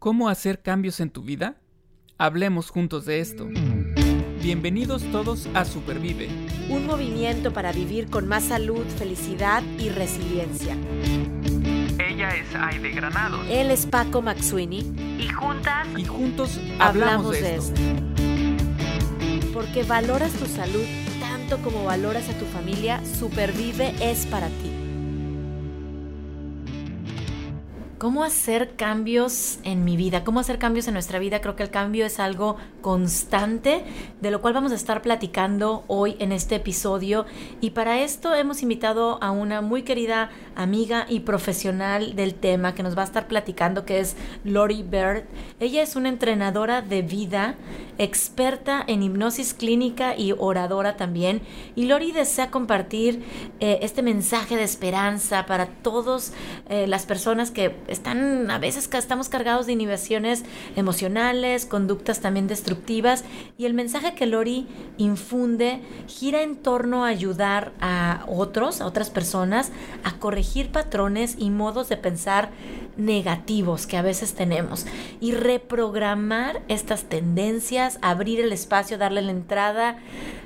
¿Cómo hacer cambios en tu vida? Hablemos juntos de esto. Bienvenidos todos a Supervive. Un movimiento para vivir con más salud, felicidad y resiliencia. Ella es Aide Granados. Él es Paco Maxuini. Y juntas. Y juntos hablamos, de, esto. Porque valoras tu salud tanto como valoras a tu familia, Supervive es para ti. ¿Cómo hacer cambios en mi vida? ¿Cómo hacer cambios en nuestra vida? Creo que el cambio es algo constante, de lo cual vamos a estar platicando hoy en este episodio. Y para esto hemos invitado a una muy querida amiga y profesional del tema que nos va a estar platicando, que es Lori Bird. Ella es una entrenadora de vida, experta en hipnosis clínica y oradora también. Y Lori desea compartir eh, este mensaje de esperanza para todas eh, las personas que están, a veces estamos cargados de inhibiciones emocionales, conductas también destructivas y el mensaje que Lori infunde gira en torno a ayudar a otros, a otras personas, a corregir patrones y modos de pensar negativos que a veces tenemos y reprogramar estas tendencias, abrir el espacio, darle la entrada,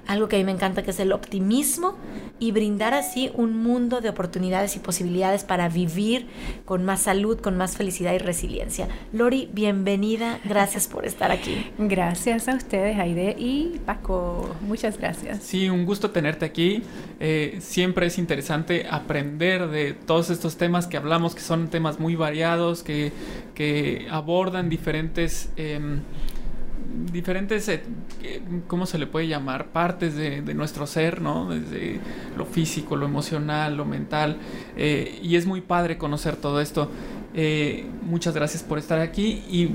algo que a mí me encanta que es el optimismo y brindar así un mundo de oportunidades y posibilidades para vivir con más salud, con más felicidad y resiliencia. Lori, bienvenida, gracias por estar aquí. Gracias a ustedes, Aide y Paco, muchas gracias. Sí, un gusto tenerte aquí. Eh, siempre es interesante aprender de todos estos temas que hablamos, que son temas muy variados, que, que abordan diferentes... Em, diferentes, eh, ¿cómo se le puede llamar? Partes de, nuestro ser, ¿no? Desde lo físico, lo emocional, lo mental. Eh, y es muy padre conocer todo esto. Eh, muchas gracias por estar aquí. Y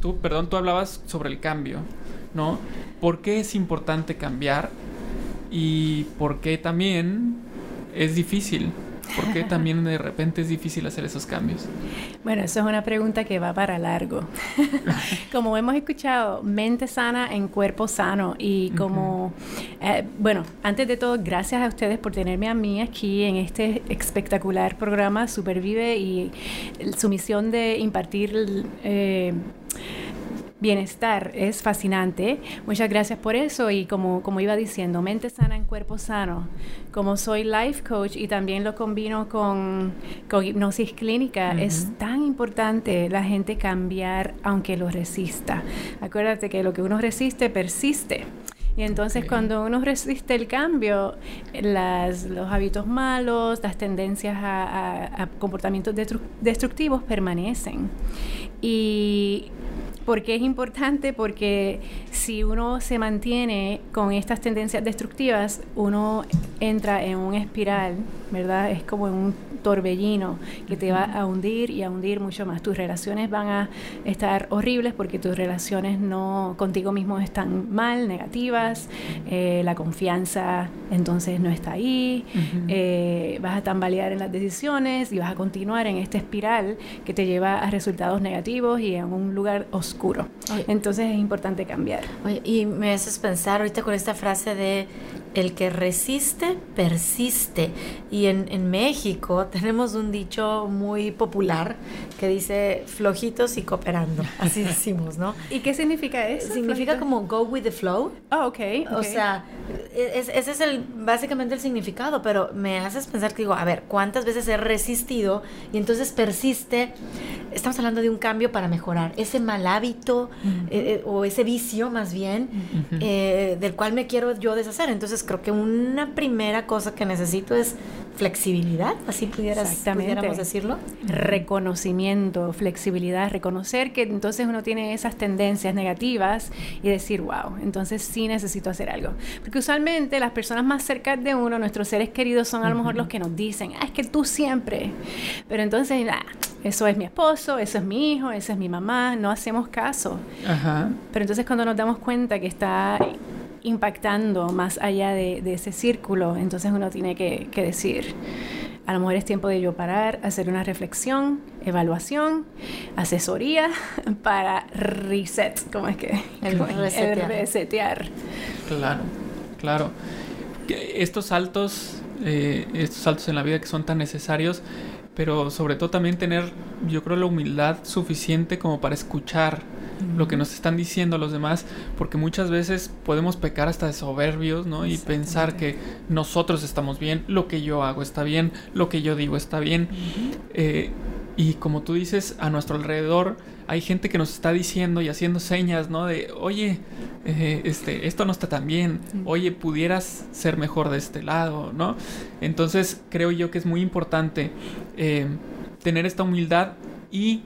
tú, perdón, tú hablabas sobre el cambio, ¿no? ¿Por qué es importante cambiar? Y por qué también es difícil. ¿Por qué también de repente es difícil hacer esos cambios? Bueno, eso es una pregunta que va para largo. como hemos escuchado, mente sana en cuerpo sano. Y como, eh, bueno, antes de todo, gracias a ustedes por tenerme a mí aquí en este espectacular programa Supervive y su misión de impartir... Eh, bienestar es fascinante. Muchas gracias por eso y como, como iba diciendo, mente sana en cuerpo sano. Como soy life coach y también lo combino con, con hipnosis clínica, es tan importante la gente cambiar aunque lo resista. Acuérdate que lo que uno resiste persiste. Y entonces cuando uno resiste el cambio, las, los hábitos malos, las tendencias a, a comportamientos destructivos permanecen. Y porque es importante? Porque si uno se mantiene con estas tendencias destructivas, uno entra en un espiral, ¿verdad? Es como un torbellino que te va a hundir y a hundir mucho más. Tus relaciones van a estar horribles porque tus relaciones no contigo mismo están mal, negativas, eh, la confianza entonces no está ahí, eh, vas a tambalear en las decisiones y vas a continuar en esta espiral que te lleva a resultados negativos y en un lugar oscuro. Entonces es importante cambiar. y me haces pensar ahorita con esta frase de el que resiste, persiste. Y en, en, México tenemos un dicho muy popular que dice flojitos y cooperando. Así decimos, ¿no? ¿Y qué significa eso? Significa como go with the flow. Oh, ok. O sea, ese es el, básicamente el significado, pero me haces pensar que digo, a ver, ¿cuántas veces he resistido y entonces persiste? Estamos hablando de un cambio para mejorar. Ese mal hábito eh, eh, o ese vicio más bien eh, del cual me quiero yo deshacer. Entonces, creo que una primera cosa que necesito es flexibilidad, así pudieras, pudiéramos decirlo. Reconocimiento, flexibilidad, reconocer que entonces uno tiene esas tendencias negativas y decir, wow, entonces sí necesito hacer algo. Porque usualmente las personas más cercanas de uno, nuestros seres queridos, son a lo mejor los que nos dicen, ah, es que tú siempre. Pero entonces, ah, eso es mi esposo, eso es mi hijo, eso es mi mamá, no hacemos caso. Pero entonces cuando nos damos cuenta que está impactando más allá de, ese círculo, entonces uno tiene que, decir, a lo mejor es tiempo de yo parar, hacer una reflexión, evaluación, asesoría para reset, ¿cómo es que? El, resetear. Claro, claro. Estos saltos, eh, estos saltos en la vida que son tan necesarios, pero sobre todo también tener, yo creo, la humildad suficiente como para escuchar lo que nos están diciendo los demás, porque muchas veces podemos pecar hasta de soberbios, ¿no? Y pensar que nosotros estamos bien, lo que yo hago está bien, lo que yo digo está bien. Eh, y como tú dices, a nuestro alrededor hay gente que nos está diciendo y haciendo señas, ¿no? De, oye, eh, este, esto no está tan bien, oye, pudieras ser mejor de este lado, ¿no? Entonces creo yo que es muy importante eh, tener esta humildad y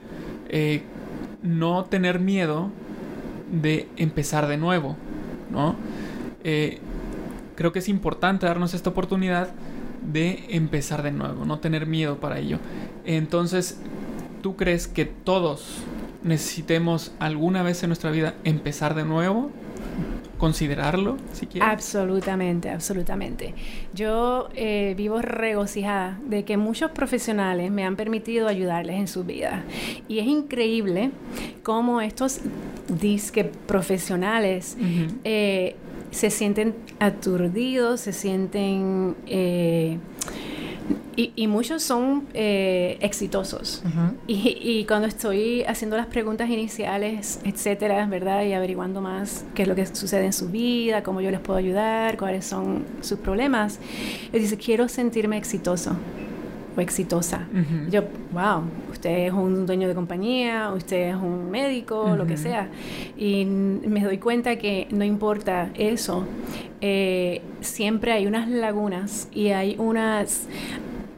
no tener miedo de empezar de nuevo, ¿no? Eh, creo que es importante darnos esta oportunidad de empezar de nuevo, no tener miedo para ello. Entonces, ¿tú crees que todos necesitemos alguna vez en nuestra vida empezar de nuevo? considerarlo, si quieres. Absolutamente, absolutamente. Yo eh, vivo regocijada de que muchos profesionales me han permitido ayudarles en su vida. Y es increíble cómo estos disque profesionales eh, se sienten aturdidos, se sienten... Eh, y, muchos son eh, exitosos. y, cuando estoy haciendo las preguntas iniciales, etcétera, ¿verdad? Y averiguando más qué es lo que sucede en su vida, cómo yo les puedo ayudar, cuáles son sus problemas, les dice, quiero sentirme exitoso o exitosa. Yo, wow, usted es un dueño de compañía, usted es un médico, lo que sea. Y me doy cuenta que no importa eso, eh, siempre hay unas lagunas y hay unas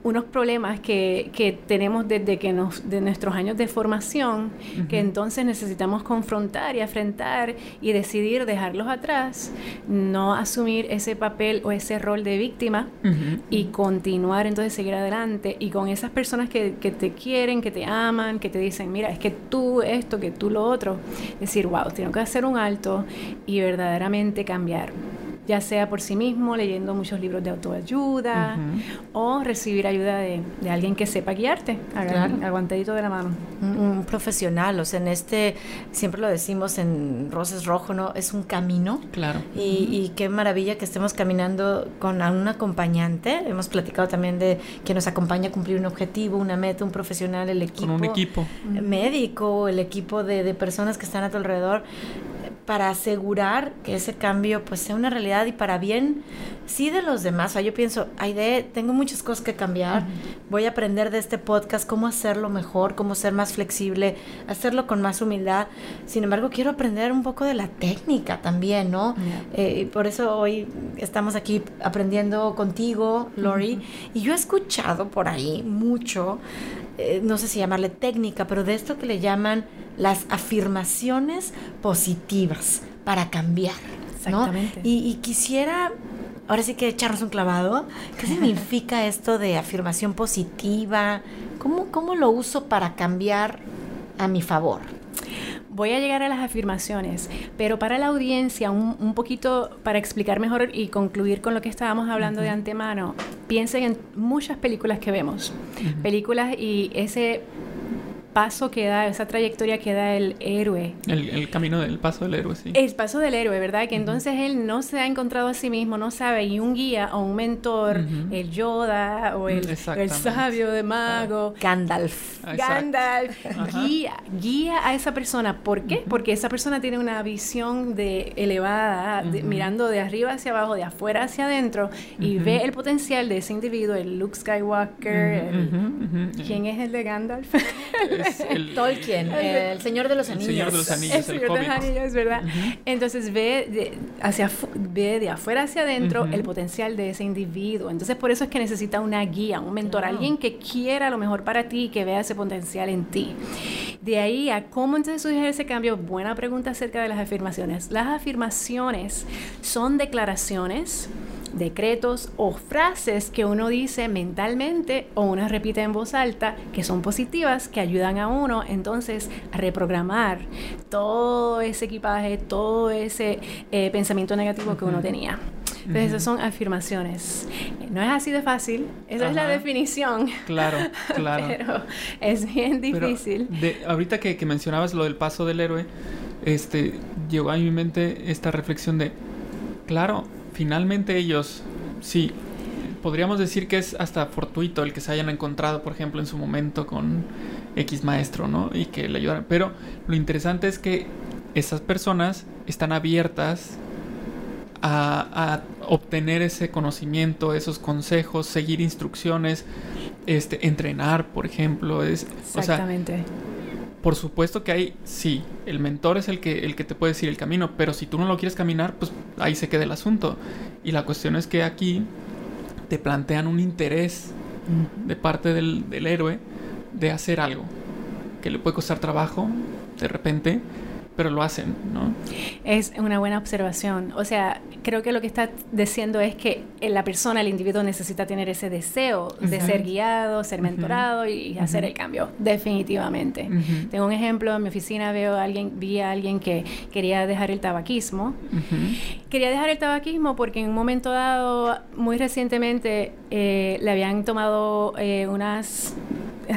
unos problemas que, que, tenemos desde que nos, de nuestros años de formación, que entonces necesitamos confrontar y afrontar y decidir dejarlos atrás, no asumir ese papel o ese rol de víctima y continuar entonces seguir adelante y con esas personas que, que, te quieren, que te aman, que te dicen, mira, es que tú esto, que tú lo otro, decir, wow, tengo que hacer un alto y verdaderamente cambiar ya sea por sí mismo, leyendo muchos libros de autoayuda o recibir ayuda de, alguien que sepa guiarte, aguantadito de la mano. Un, profesional, o sea, en este, siempre lo decimos en Roses Rojo, ¿no? Es un camino. Claro. Y, qué maravilla que estemos caminando con un acompañante. Hemos platicado también de que nos acompaña a cumplir un objetivo, una meta, un profesional, el equipo. Con un equipo. Médico, el equipo de, de personas que están a tu alrededor para asegurar que ese cambio pues sea una realidad y para bien sí de los demás. O sea, yo pienso, Aide, tengo muchas cosas que cambiar, voy a aprender de este podcast cómo hacerlo mejor, cómo ser más flexible, hacerlo con más humildad. Sin embargo, quiero aprender un poco de la técnica también, ¿no? Eh, por eso hoy estamos aquí aprendiendo contigo, Lori, y yo he escuchado por ahí mucho eh, no sé si llamarle técnica, pero de esto que le llaman las afirmaciones positivas para cambiar. Exactamente. Y, quisiera, ahora sí que echarnos un clavado, ¿qué significa esto de afirmación positiva? ¿Cómo, ¿Cómo lo uso para cambiar a mi favor? voy a llegar a las afirmaciones, pero para la audiencia, un, poquito para explicar mejor y concluir con lo que estábamos hablando de antemano, piensen en muchas películas que vemos, películas y ese paso que da, esa trayectoria que da el héroe. El, camino del paso del héroe, sí. El paso del héroe, ¿verdad? Que entonces él no se ha encontrado a sí mismo, no sabe, y un guía o un mentor, el Yoda o el, el sabio de mago. Gandalf. Gandalf. Guía, guía a esa persona. ¿Por qué? Porque esa persona tiene una visión de elevada, mirando de arriba hacia abajo, de afuera hacia adentro, y ve el potencial de ese individuo, el Luke Skywalker. ¿Quién es el de Gandalf? el, Tolkien, el, Señor de los Anillos. El Señor de los Anillos, el, Señor de los Anillos, ¿verdad? Entonces ve de, hacia, ve de afuera hacia adentro el potencial de ese individuo. Entonces por eso es que necesita una guía, un mentor, alguien que quiera lo mejor para ti y que vea ese potencial en ti. De ahí a cómo entonces surge ese cambio, buena pregunta acerca de las afirmaciones. Las afirmaciones son declaraciones decretos o frases que uno dice mentalmente o uno repite en voz alta que son positivas, que ayudan a uno entonces a reprogramar todo ese equipaje, todo ese eh, pensamiento negativo que uno tenía. Entonces, esas son afirmaciones. No es así de fácil, esa es la definición. Claro, claro. Pero es bien difícil. de, ahorita que, que mencionabas lo del paso del héroe, este, llegó a mi mente esta reflexión de, claro, finalmente ellos, sí, podríamos decir que es hasta fortuito el que se hayan encontrado, por ejemplo, en su momento con X maestro, ¿no? Y que le ayudaran. Pero lo interesante es que esas personas están abiertas a, obtener ese conocimiento, esos consejos, seguir instrucciones, este, entrenar, por ejemplo. Es, Exactamente. Por supuesto que hay, sí, el mentor es el que, el que te puede decir el camino, pero si tú no lo quieres caminar, pues ahí se queda el asunto. Y la cuestión es que aquí te plantean un interés de parte del, del héroe de hacer algo que le puede costar trabajo de repente, pero lo hacen, ¿no? Es una buena observación. O sea, creo que lo que está diciendo es que la persona, el individuo necesita tener ese deseo uh -huh. de ser guiado, ser mentorado uh -huh. y hacer el cambio, definitivamente. Tengo un ejemplo, en mi oficina veo a alguien, vi a alguien que quería dejar el tabaquismo. Quería dejar el tabaquismo porque en un momento dado, muy recientemente, eh, le habían tomado eh, unas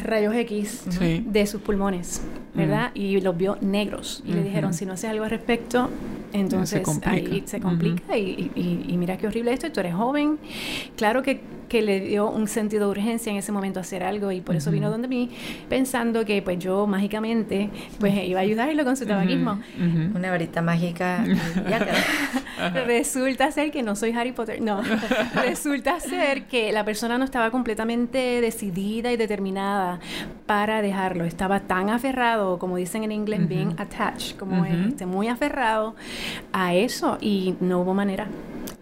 rayos X sí. de sus pulmones, ¿verdad? Mm. Y los vio negros. Y uh -huh. le dijeron, si no haces algo al respecto, entonces se ahí se complica uh -huh. y, y, y, mira qué horrible esto, y tú eres joven. Claro que, que, le dio un sentido de urgencia en ese momento hacer algo y por eso uh -huh. vino donde mí pensando que pues yo mágicamente pues iba a ayudarlo con su tabaquismo. Una varita mágica. ya Resulta ser que no soy Harry Potter, no. Resulta ser que la persona no estaba completamente decidida y determinada para dejarlo. Estaba tan aferrado, como dicen en inglés, being attached, como este, muy aferrado a eso y no hubo manera.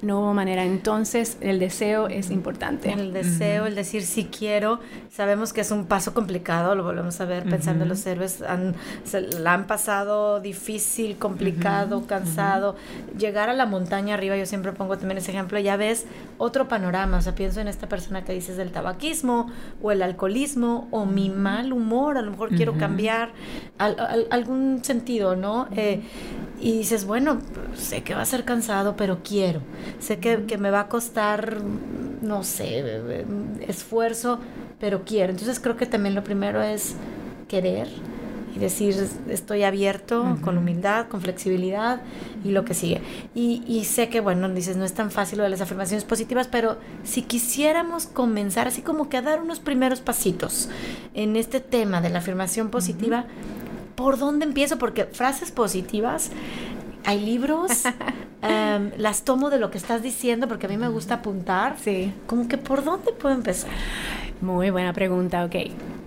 No hubo manera. Entonces, el deseo es importante. El deseo, el decir sí quiero. Sabemos que es un paso complicado, lo volvemos a ver pensando en los héroes. Han, se la han pasado difícil, complicado, cansado. Llegar a la montaña arriba, yo siempre pongo también ese ejemplo, ya ves otro panorama. O sea, pienso en esta persona que dices del tabaquismo o el alcoholismo o mi mal humor. A lo mejor quiero cambiar al, al, algún sentido, ¿no? Eh, y dices, bueno, sé que va a ser cansado, pero quiero. Sé que, que, me va a costar, no sé, esfuerzo, pero quiero. Entonces creo que también lo primero es querer y decir, estoy abierto uh -huh. con humildad, con flexibilidad y lo que sigue. Y, y, sé que, bueno, dices, no es tan fácil lo de las afirmaciones positivas, pero si quisiéramos comenzar así como que a dar unos primeros pasitos en este tema de la afirmación positiva, uh -huh. ¿por dónde empiezo? Porque frases positivas hay libros, um, las tomo de lo que estás diciendo porque a mí me gusta apuntar. Sí. Como que por dónde puedo empezar. Muy buena pregunta, ok.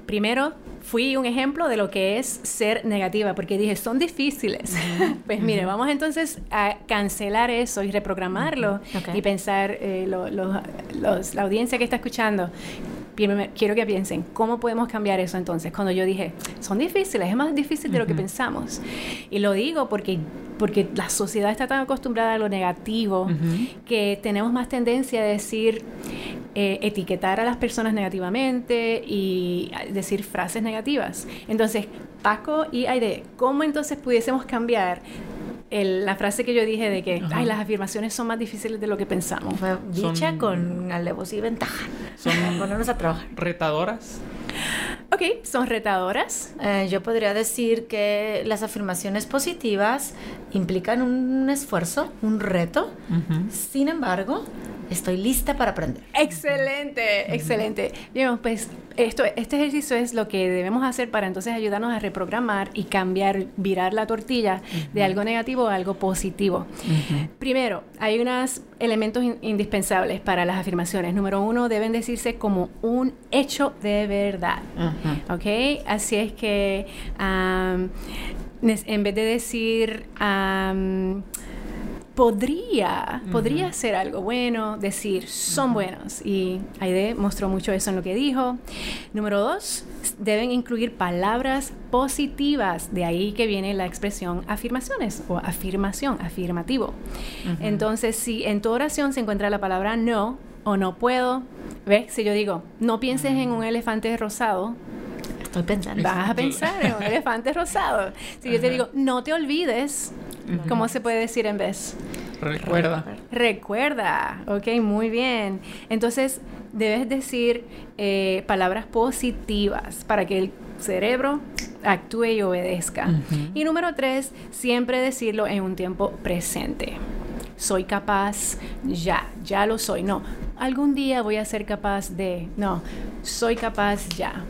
Primero, fui un ejemplo de lo que es ser negativa, porque dije, son difíciles. Uh -huh. pues mire, vamos entonces a cancelar eso y reprogramarlo uh -huh. okay. y pensar, eh, lo, lo, los, la audiencia que está escuchando, quiero que piensen, ¿cómo podemos cambiar eso entonces? Cuando yo dije, son difíciles, es más difícil de lo que pensamos. Y lo digo porque, porque la sociedad está tan acostumbrada a lo negativo uh -huh. que tenemos más tendencia a decir, eh, etiquetar a las personas negativamente y decir frases negativas. Entonces, Paco y Aide, ¿cómo entonces pudiésemos cambiar el, la frase que yo dije de que ay, las afirmaciones son más difíciles de lo que pensamos. Fue dicha son, con alevosía y ventaja. Son ponernos a trabajar. Retadoras. Ok, son retadoras. Eh, yo podría decir que las afirmaciones positivas implican un esfuerzo, un reto. Uh -huh. Sin embargo, estoy lista para aprender. Excelente, excelente. Bien, pues esto, este ejercicio es lo que debemos hacer para entonces ayudarnos a reprogramar y cambiar, virar la tortilla uh -huh. de algo negativo a algo positivo. Uh -huh. Primero, hay unos elementos in indispensables para las afirmaciones. Número uno, deben decirse como un hecho de verdad. Uh -huh. ¿Ok? Así es que um, en vez de decir... Um, podría, uh -huh. podría ser algo bueno, decir son uh -huh. buenos. Y Aide mostró mucho eso en lo que dijo. Número dos, deben incluir palabras positivas. De ahí que viene la expresión afirmaciones o afirmación, afirmativo. Uh -huh. Entonces, si en tu oración se encuentra la palabra no o no puedo, ¿ves? Si yo digo, no pienses en un elefante rosado, Estoy pensando. Vas a pensar en un elefante rosado. Si yo te digo, no te olvides, ¿cómo se puede decir en vez? Recuerda. Recuerda. Ok, muy bien. Entonces, debes decir eh, palabras positivas para que el cerebro actúe y obedezca. Uh -huh. Y número tres, siempre decirlo en un tiempo presente. Soy capaz, ya, ya lo soy. No, algún día voy a ser capaz de, no, soy capaz ya.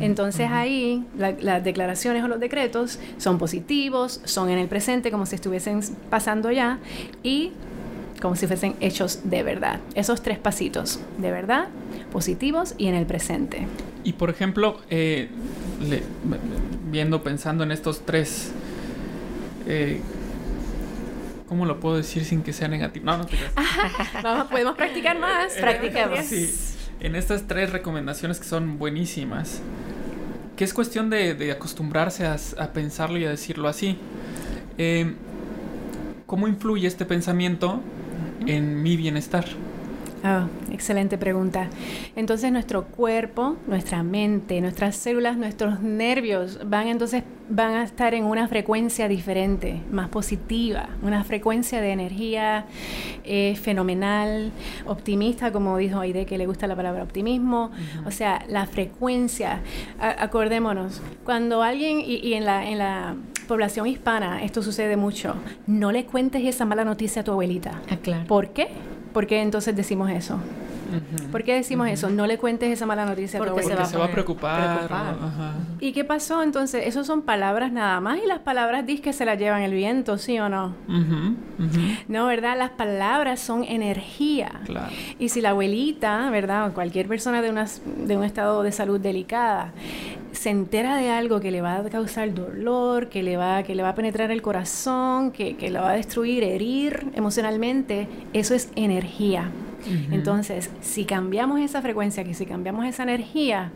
Entonces ahí las declaraciones o los decretos son positivos, son en el presente como si estuviesen pasando ya y como si fuesen hechos de verdad. Esos tres pasitos, de verdad, positivos y en el presente. Y por ejemplo, eh, viendo, pensando en estos tres, eh, ¿cómo lo puedo decir sin que sea negativo? No, no te Vamos, podemos practicar más. Practiquemos. Sí, en estas tres recomendaciones que son buenísimas, que es cuestión de, acostumbrarse a, pensarlo y a decirlo así. Eh, ¿Cómo influye este pensamiento en mi bienestar? Oh, excelente pregunta. Entonces nuestro cuerpo, nuestra mente, nuestras células, nuestros nervios van entonces van a estar en una frecuencia diferente, más positiva, una frecuencia de energía eh, fenomenal, optimista, como dijo Aide que le gusta la palabra optimismo. O sea, la frecuencia. acordémonos, cuando alguien y, en la en la población hispana esto sucede mucho. No le cuentes esa mala noticia a tu abuelita. Ah, claro. ¿Por qué? ¿Por qué entonces decimos eso? ¿Por qué decimos eso? No le cuentes esa mala noticia porque, se, va, se va a preocupar. ¿Y qué pasó entonces? Esas son palabras nada más y las palabras dis que se las llevan el viento, ¿sí o no? No, ¿verdad? Las palabras son energía. Claro. Y si la abuelita, ¿verdad? O cualquier persona de, una, de un estado de salud delicada se entera de algo que le va a causar dolor, que le va, que le va a penetrar el corazón, que, que lo va a destruir, herir emocionalmente, eso es energía. Entonces, si cambiamos esa frecuencia, que si cambiamos esa energía,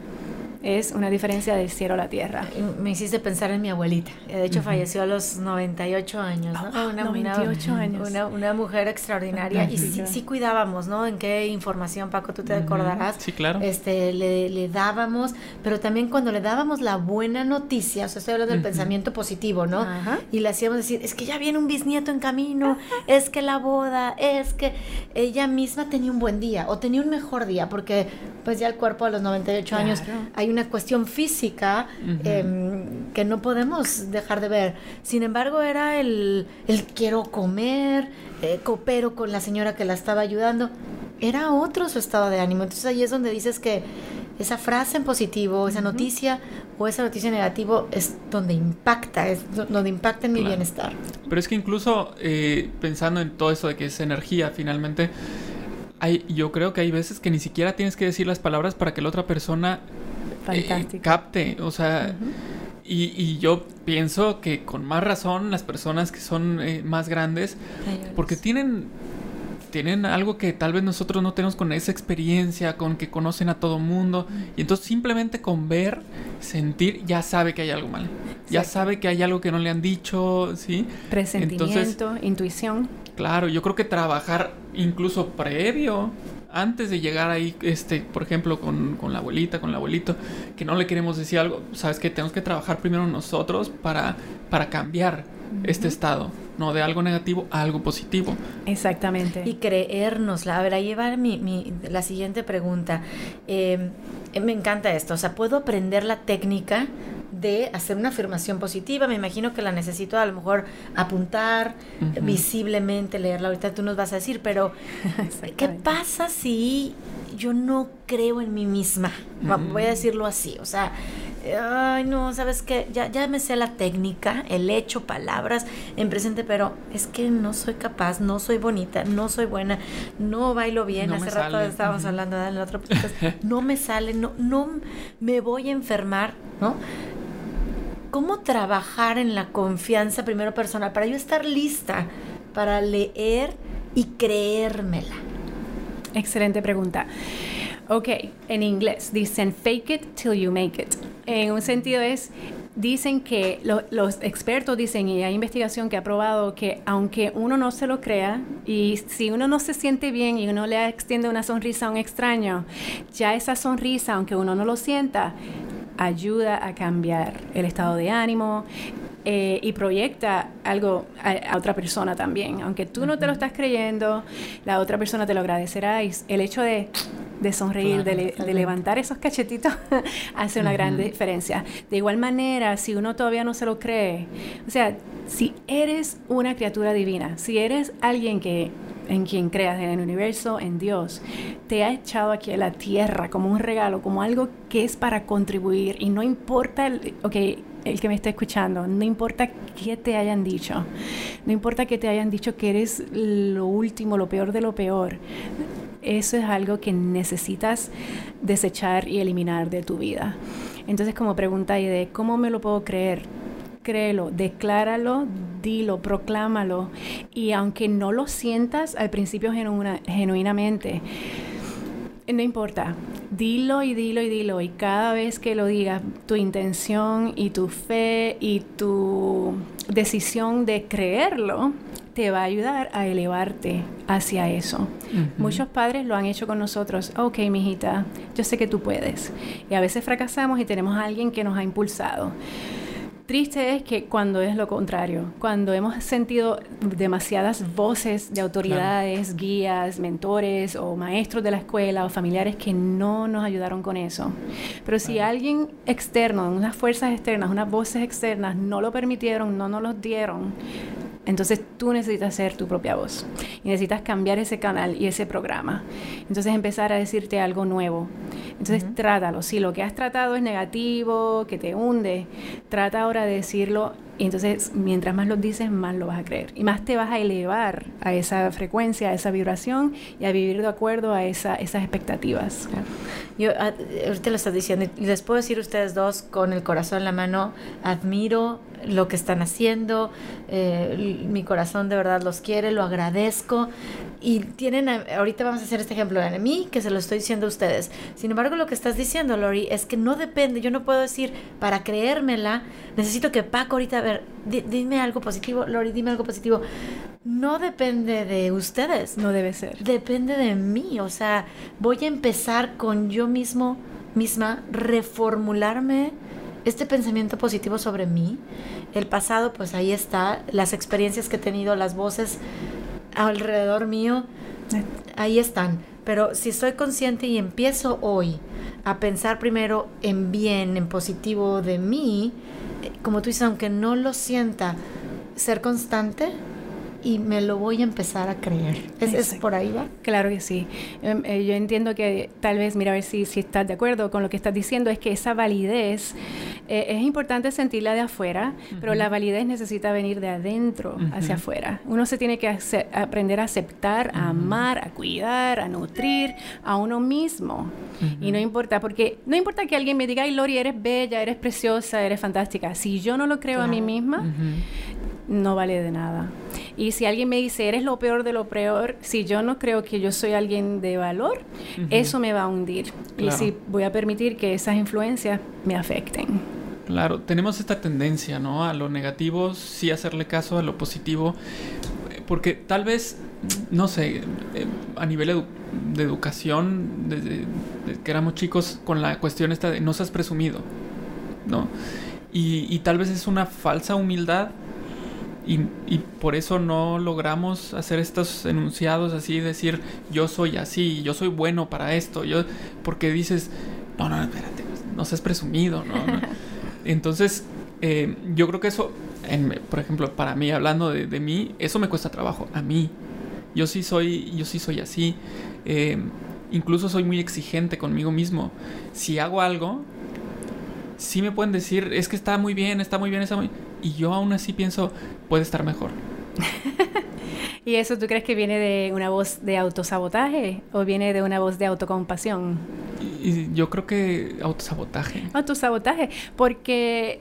es una diferencia del cielo a la tierra. Me hiciste pensar en mi abuelita. De hecho, falleció a los 98 años, ¿no? Ah, una, 98 años. Una, mujer extraordinaria. y sí, sí, cuidábamos, ¿no? En qué información, Paco, tú te acordarás. Sí, claro. Este, le, dábamos, pero también cuando le dábamos la buena noticia, o sea, estoy hablando del pensamiento positivo, ¿no? Y le hacíamos decir, es que ya viene un bisnieto en camino, es que la boda, es que ella misma tenía un buen día o tenía un mejor día, porque pues ya el cuerpo a los 98 años hay una cuestión física em, que no podemos dejar de ver. Sin embargo, era el, el quiero comer, eh, coopero con la señora que la estaba ayudando. Era otro su estado de ánimo. Entonces ahí es donde dices que esa frase en positivo, esa noticia o esa noticia negativo es donde impacta, es donde impacta en mi bienestar. Pero es que incluso eh, pensando en todo eso de que es energía, finalmente, hay, yo creo que hay veces que ni siquiera tienes que decir las palabras para que la otra persona eh, capte, o sea, y, yo pienso que con más razón las personas que son eh, más grandes, porque tienen tienen algo que tal vez nosotros no tenemos con esa experiencia, con que conocen a todo mundo. Y entonces simplemente con ver, sentir, ya sabe que hay algo mal. Ya sabe que hay algo que no le han dicho, ¿sí? Presentimiento, intuición. Claro, yo creo que trabajar incluso previo antes de llegar ahí, este, por ejemplo, con, la abuelita, con el abuelito, que no le queremos decir algo, sabes que tenemos que trabajar primero nosotros para, para cambiar este estado, no de algo negativo a algo positivo. Exactamente. Y creérnosla. A ver, ahí va mi, mi, la siguiente pregunta. Eh, me encanta esto, o sea, puedo aprender la técnica de hacer una afirmación positiva. Me imagino que la necesito a lo mejor apuntar visiblemente, leerla. Ahorita tú nos vas a decir, pero ¿qué pasa si yo no creo en mí misma? Voy a decirlo así. O sea, ay, no, ¿sabes qué? Ya, ya me sé la técnica, el hecho, palabras en presente, pero es que no soy capaz, no soy bonita, no soy buena, no bailo bien. Hace rato estábamos hablando en el otro no me sale, no, no me voy a enfermar, ¿no? ¿Cómo trabajar en la confianza primero personal para yo estar lista para leer y creérmela? Excelente pregunta. Ok, en inglés dicen fake it till you make it. En un sentido es, dicen que los expertos dicen, y hay investigación que ha probado que aunque uno no se lo crea, y si uno no se siente bien y uno le extiende una sonrisa a un extraño, ya esa sonrisa, aunque uno no lo sienta, ayuda a cambiar el estado de ánimo eh, y proyecta algo a, otra persona también. Aunque tú no te lo estás creyendo, la otra persona te lo agradecerá y el hecho de, sonreír, de, levantar esos cachetitos, hace una gran diferencia. De igual manera, si uno todavía no se lo cree, o sea, si eres una criatura divina, si eres alguien que en quien creas, en el universo, en Dios, te ha echado aquí a la tierra como un regalo, como algo que es para contribuir y no importa, el, ok, el que me está escuchando, no importa qué te hayan dicho, no importa que te hayan dicho que eres lo último, lo peor de lo peor, eso es algo que necesitas desechar y eliminar de tu vida. Entonces, como pregunta y de cómo me lo puedo creer, créelo, decláralo, dilo, proclámalo. Y aunque no lo sientas al principio genuinamente, no importa, dilo y dilo y dilo. Y cada vez que lo digas, tu intención y tu fe y tu decisión de creerlo te va a ayudar a elevarte hacia eso. Muchos padres lo han hecho con nosotros. Ok, mijita, yo sé que tú puedes. Y a veces fracasamos y tenemos a alguien que nos ha impulsado triste es que cuando es lo contrario, cuando hemos sentido demasiadas voces de autoridades, guías, mentores o maestros de la escuela o familiares que no nos ayudaron con eso. Pero si alguien externo, unas fuerzas externas, unas voces externas no lo permitieron, no nos los dieron, entonces tú necesitas ser tu propia voz y necesitas cambiar ese canal y ese programa. Entonces empezar a decirte algo nuevo. Entonces trátalo. Si lo que has tratado es negativo, que te hunde, trata ahora de decirlo y entonces, mientras más lo dices, más lo vas a creer. Y más te vas a elevar a esa frecuencia, a esa vibración y a vivir de acuerdo a esa, esas expectativas. Yo, ah, ahorita lo estás diciendo, y les puedo decir ustedes dos con el corazón en la mano, admiro lo que están haciendo, eh, mi corazón de verdad los quiere, lo agradezco. Y tienen, ahorita vamos a hacer este ejemplo de mí, que se lo estoy diciendo a ustedes. Sin embargo, lo que estás diciendo, Lori, es que no depende, yo no puedo decir, para creérmela, necesito que Paco ahorita, a ver, dime algo positivo, Lori, dime algo positivo. No depende de ustedes. No debe ser. Depende de mí, o sea, voy a empezar con yo mismo, misma, reformularme este pensamiento positivo sobre mí, el pasado, pues ahí está, las experiencias que he tenido, las voces alrededor mío, ahí están. Pero si estoy consciente y empiezo hoy a pensar primero en bien, en positivo de mí, como tú dices, aunque no lo sienta, ser constante, y me lo voy a empezar a creer. ¿Es, por ahí va? Claro que sí. Em, eh, yo entiendo que tal vez, mira a ver si, si estás de acuerdo con lo que estás diciendo, es que esa validez eh, es importante sentirla de afuera, pero la validez necesita venir de adentro hacia afuera. Uno se tiene que aprender a aceptar, a amar, a cuidar, a nutrir a uno mismo. Y no importa, porque no importa que alguien me diga, ay Lori, eres bella, eres preciosa, eres fantástica. Si yo no lo creo a mí misma, no vale de nada. Y si alguien me dice, eres lo peor de lo peor, si yo no creo que yo soy alguien de valor, eso me va a hundir. Y si voy a permitir que esas influencias me afecten. Claro, tenemos esta tendencia, ¿no? A lo negativo, sí hacerle caso, a lo positivo, porque tal vez, no sé, eh, a nivel de educación, desde, que éramos chicos, con la cuestión esta de no seas presumido, ¿no? Y, y tal vez es una falsa humildad y, por eso no logramos hacer estos enunciados así, decir yo soy así, yo soy bueno para esto, yo porque dices, no, no, espérate, no seas presumido, ¿no? Entonces, eh, yo creo que eso, por ejemplo, para mí, hablando de, mí, eso me cuesta trabajo, a mí. Yo sí soy, yo sí soy así. Eh, incluso soy muy exigente conmigo mismo. Si hago algo, sí me pueden decir, es que está muy bien, está muy bien, está muy y yo aún así pienso, puede estar mejor. ¿Y eso tú crees que viene de una voz de autosabotaje o viene de una voz de autocompasión? Y yo creo que autosabotaje. Autosabotaje, porque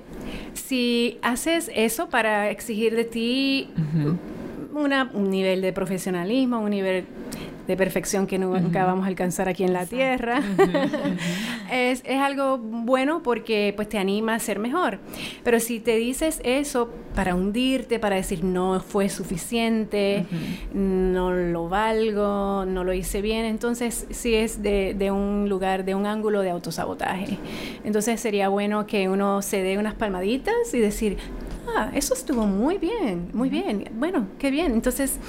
si haces eso para exigir de ti un nivel de profesionalismo, un nivel de perfección que nunca vamos a alcanzar aquí en la tierra. es, es, algo bueno porque pues te anima a ser mejor. Pero si te dices eso para hundirte, para decir no fue suficiente, no lo valgo, no lo hice bien, entonces sí es de, de un lugar, de un ángulo de autosabotaje. Entonces sería bueno que uno se dé unas palmaditas y decir, ah, eso estuvo muy bien, muy bien, bueno, qué bien. Entonces,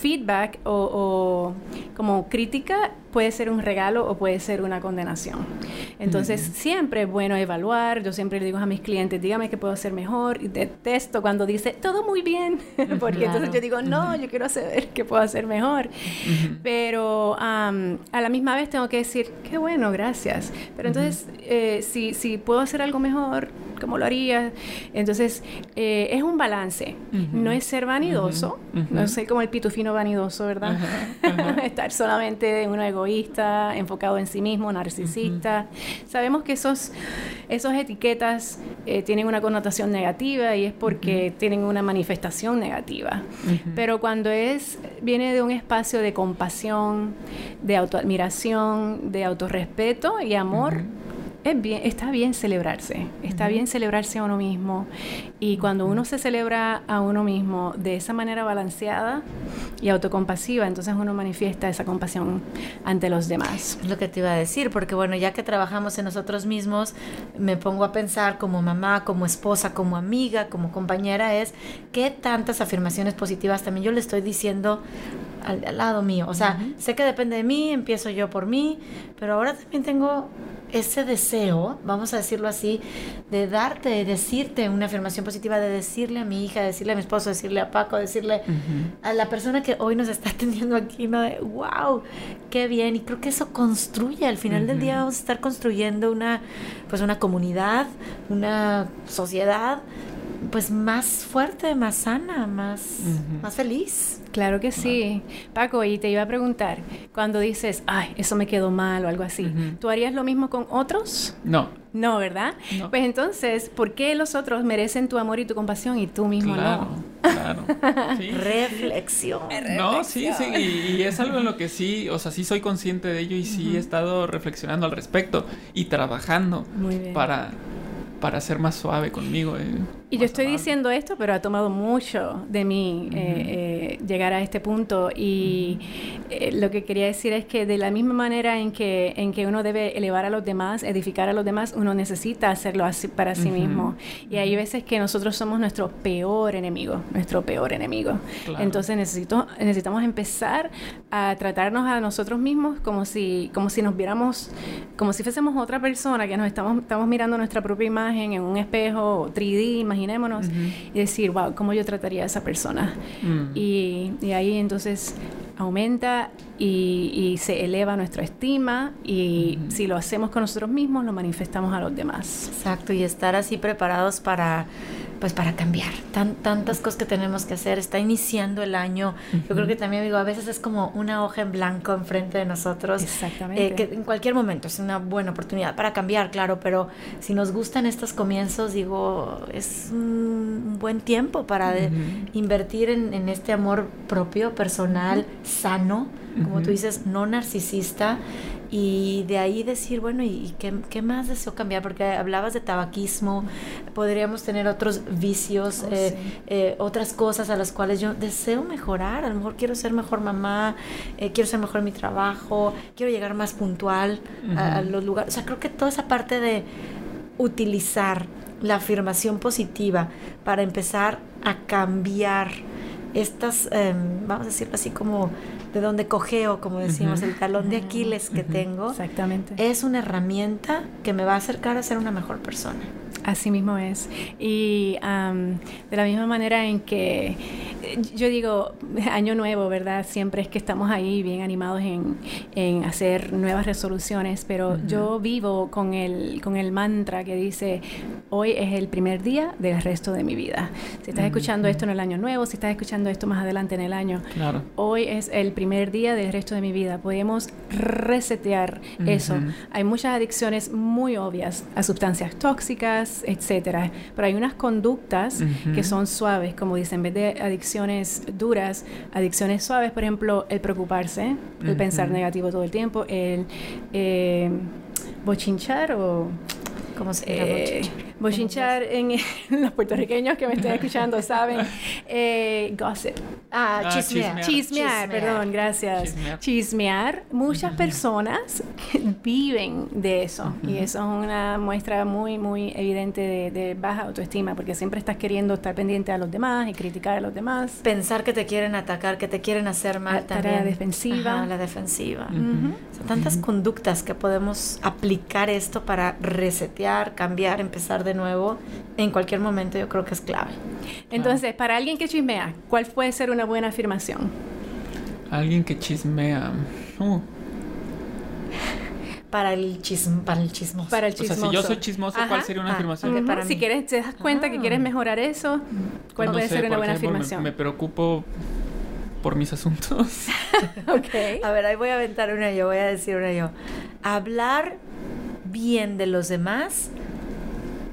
feedback o, como crítica puede ser un regalo o puede ser una condenación. Entonces, siempre es bueno evaluar. Yo siempre le digo a mis clientes, dígame qué puedo hacer mejor. Y detesto cuando dice, todo muy bien. Porque entonces yo digo, no, yo quiero saber qué puedo hacer mejor. Pero a la misma vez tengo que decir, qué bueno, gracias. Pero entonces, eh, si, si puedo hacer algo mejor, ¿cómo lo haría? Entonces, eh, es un balance. No es ser vanidoso. No sé como el pitufino vanidoso, ¿verdad? Estar solamente uno egoísta, enfocado en sí mismo, narcisista. Sabemos que esos, esos etiquetas eh, tienen una connotación negativa y es porque tienen una manifestación negativa. Pero cuando es, viene de un espacio de compasión, de autoadmiración, de autorrespeto y amor, es bien, está bien celebrarse, está bien celebrarse a uno mismo. Y cuando uno se celebra a uno mismo de esa manera balanceada y autocompasiva, entonces uno manifiesta esa compasión ante los demás. Es lo que te iba a decir, porque bueno, ya que trabajamos en nosotros mismos, me pongo a pensar como mamá, como esposa, como amiga, como compañera, es qué tantas afirmaciones positivas también yo le estoy diciendo al, lado mío. O sea, sé que depende de mí, empiezo yo por mí, pero ahora también tengo ese deseo, vamos a decirlo así, de darte, de decirte una afirmación positiva, de decirle a mi hija, decirle a mi esposo, decirle a Paco, decirle a la persona que hoy nos está atendiendo aquí, ¿no? De, wow, qué bien. Y creo que eso construye, al final del día vamos a estar construyendo una, pues una comunidad, una sociedad pues más fuerte, más sana, más, más feliz. Claro que sí. Paco, y te iba a preguntar, cuando dices, ay, eso me quedó mal o algo así, ¿tú harías lo mismo con otros? No. No, ¿verdad? Pues entonces, ¿por qué los otros merecen tu amor y tu compasión y tú mismo no? Claro, Reflexión. No, sí, sí, y, es algo en lo que sí, o sea, sí soy consciente de ello y sí he estado reflexionando al respecto y trabajando para para ser más suave conmigo. Eh, y yo estoy diciendo esto, pero ha tomado mucho de mí eh, eh, llegar a este punto. Y lo que quería decir es que de la misma manera en que, en que uno debe elevar a los demás, edificar a los demás, uno necesita hacerlo así para sí mismo. Y hay veces que nosotros somos nuestro peor enemigo, nuestro peor enemigo. Entonces necesito, necesitamos empezar a tratarnos a nosotros mismos como si, como si nos viéramos, como si fuésemos otra persona, que nos estamos, estamos mirando nuestra propia imagen en un espejo 3D, imaginémonos, y decir, wow, ¿cómo yo trataría a esa persona? Mm. y, y, ahí entonces aumenta y, y, se eleva nuestra estima y si lo hacemos con nosotros mismos, lo manifestamos a los demás. Exacto, y estar así preparados para pues para cambiar. Tan, tantas cosas que tenemos que hacer. Está iniciando el año. Yo creo que también digo, a veces es como una hoja en blanco enfrente de nosotros. Exactamente. Eh, que en cualquier momento es una buena oportunidad para cambiar, claro, pero si nos gustan estos comienzos, digo, es un buen tiempo para invertir en, en, este amor propio, personal, sano, como tú dices, no narcisista y de ahí decir, bueno, ¿y qué, más deseo cambiar? Porque hablabas de tabaquismo, podríamos tener otros vicios, oh, eh, eh, otras cosas a las cuales yo deseo mejorar. A lo mejor quiero ser mejor mamá, eh, quiero ser mejor en mi trabajo, quiero llegar más puntual a, los lugares. O sea, creo que toda esa parte de utilizar la afirmación positiva para empezar a cambiar estas, em, vamos a decirlo así como de donde cogeo, como decimos, el talón de Aquiles que tengo, Exactamente. es una herramienta que me va a acercar a ser una mejor persona. Así mismo es. Y de la misma manera en que yo digo, año nuevo, ¿verdad? Siempre es que estamos ahí bien animados en, en hacer nuevas resoluciones, pero yo vivo con el, con el mantra que dice, hoy es el primer día del resto de mi vida. Si estás escuchando esto en el año nuevo, si estás escuchando esto más adelante en el año, claro. hoy es el primer día del resto de mi vida. Podemos resetear eso. Hay muchas adicciones muy obvias a sustancias tóxicas, etcétera, pero hay unas conductas que son suaves, como dicen, en vez de adicción duras, adicciones suaves, por ejemplo, el preocuparse, el pensar negativo todo el tiempo, el eh, bochinchar o... ¿Cómo se llama? Eh, Bochinchar en, los puertorriqueños que me estén escuchando saben. Eh, gossip. Ah, Ah, chismear. chismear. Chismear, Chismear. perdón, gracias. Chismear. Chismear. Muchas personas viven de eso y eso es una muestra muy, muy evidente de, de baja autoestima porque siempre estás queriendo estar pendiente a los demás y criticar a los demás. Pensar que te quieren atacar, que te quieren hacer mal tarea también. defensiva. Ajá, la defensiva. Ujú. Son tantas conductas que podemos aplicar esto para resetear, cambiar, empezar de nuevo en cualquier momento. Yo creo que es clave. Entonces, para alguien que chismea, ¿cuál puede ser una buena afirmación? Alguien que chismea. Uh, Para el chism, para el chismoso. Para el o sea, chismoso. si yo soy chismoso, ¿cuál Ajá. sería una Ah, afirmación? ok. Ujú, para Si mí. quieres, te das cuenta que Ah. quieres mejorar eso, ¿cuál No puede sé, ser una buena ejemplo, me- afirmación? Me, preocupo por mis asuntos. ok. A ver, ahí voy a aventar una yo, voy a decir una yo. Hablar bien de los demás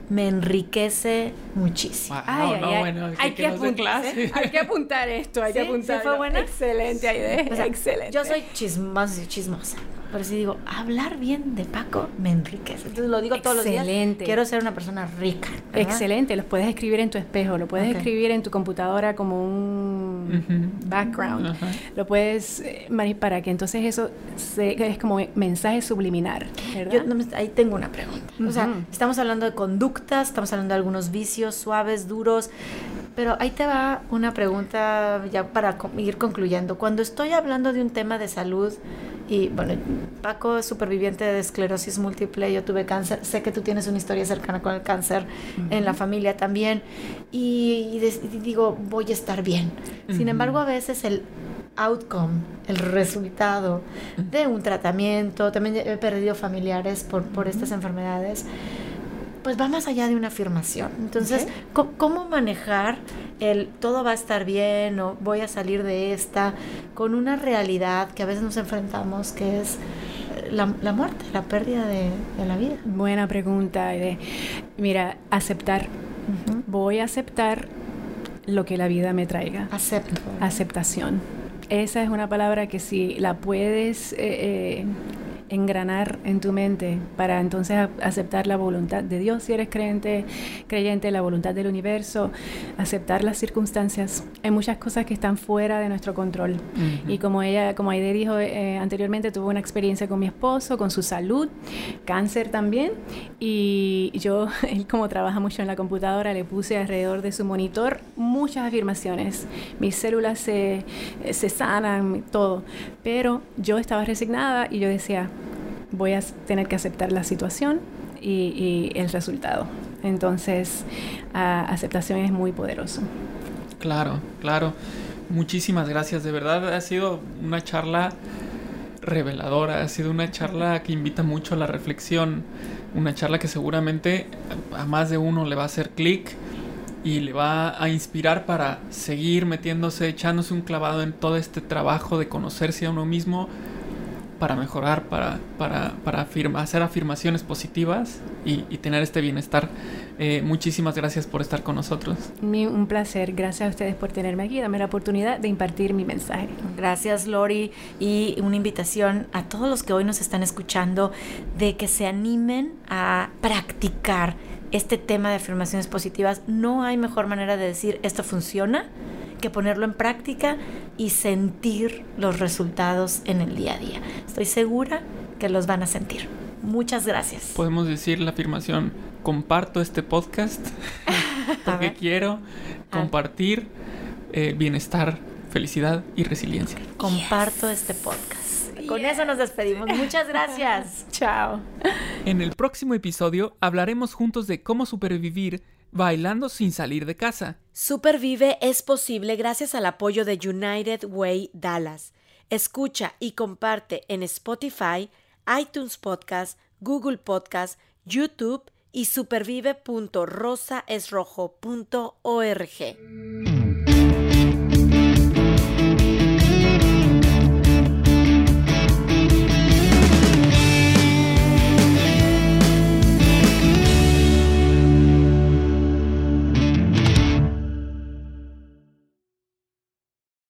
me enriquece muchísimo. Wow, Ay, ay, no, ay. bueno, hay, que, apuntar, clase. hay que apuntar esto, hay que ¿Sí? ¿Sí apuntar. fue buena? Excelente idea, O sea, excelente. Yo soy chismosa, chismosa. Pero si digo, hablar bien de Paco me enriquece. Entonces lo digo todos los Excelente. días. Quiero ser una persona rica. ¿verdad? Excelente, los puedes escribir en tu espejo, lo puedes escribir en tu computadora como un background. Lo puedes eh, para que entonces eso se- es como mensaje subliminal, ¿verdad? Yo no ahí tengo una pregunta. O sea, estamos hablando de conductas, estamos hablando de algunos vicios suaves, duros, pero ahí te va una pregunta ya para ir concluyendo. Cuando estoy hablando de un tema de salud, y bueno, Paco es superviviente de esclerosis múltiple, yo tuve cáncer, sé que tú tienes una historia cercana con el cáncer en la familia también, y, y digo, voy a estar bien. Sin embargo, a veces el outcome, el resultado de un tratamiento, también he perdido familiares por, por estas enfermedades, pues va más allá de una afirmación. Entonces. ¿cómo, cómo manejar el todo va a estar bien o voy a salir de esta con una realidad que a veces nos enfrentamos, que es eh, la, la muerte, la pérdida de, de la vida? Buena pregunta. Mira, aceptar. Voy a aceptar lo que la vida me traiga. Acepto. Aceptación. Esa es una palabra que si la puedes eh, eh, engranar en tu mente para entonces aceptar la voluntad de Dios si eres creyente, creyente, la voluntad del universo, aceptar las circunstancias. Hay muchas cosas que están fuera de nuestro control. Ujú. Y como ella, como Aide dijo eh, anteriormente, tuve una experiencia con mi esposo, con su salud, cáncer también. Y yo, él como trabaja mucho en la computadora, le puse alrededor de su monitor muchas afirmaciones. Mis células se, se sanan, todo. Pero yo estaba resignada y yo decía, voy a tener que aceptar la situación y, el resultado. Entonces, ah, aceptación es muy poderoso. Claro, claro. Muchísimas gracias. De verdad ha sido una charla reveladora, ha sido una charla que invita mucho a la reflexión, una charla que seguramente a más de uno le va a hacer clic y le va a inspirar para seguir metiéndose, echándose un clavado en todo este trabajo de conocerse a uno mismo para mejorar, para, para, para afirma- hacer afirmaciones positivas y, y tener este bienestar. Eh, muchísimas gracias por estar con nosotros. Mi- un placer. Gracias a ustedes por tenerme aquí, dame la oportunidad de impartir mi mensaje. Gracias Lori y una invitación a todos los que hoy nos están escuchando de que se animen a practicar este tema de afirmaciones positivas. No hay mejor manera de decir esto funciona que ponerlo en práctica y sentir los resultados en el día a día. Estoy segura que los van a sentir. Muchas gracias. Podemos decir la afirmación, comparto este podcast porque quiero compartir eh, bienestar, felicidad y resiliencia. Comparto este podcast. Con eso nos despedimos. Muchas gracias. Chao. En el próximo episodio hablaremos juntos de cómo supervivir bailando sin salir de casa. Supervive es posible gracias al apoyo de United Way Dallas. Escucha y comparte en Spotify, iTunes Podcast, Google Podcast, YouTube y supervive.rosaesrojo.org.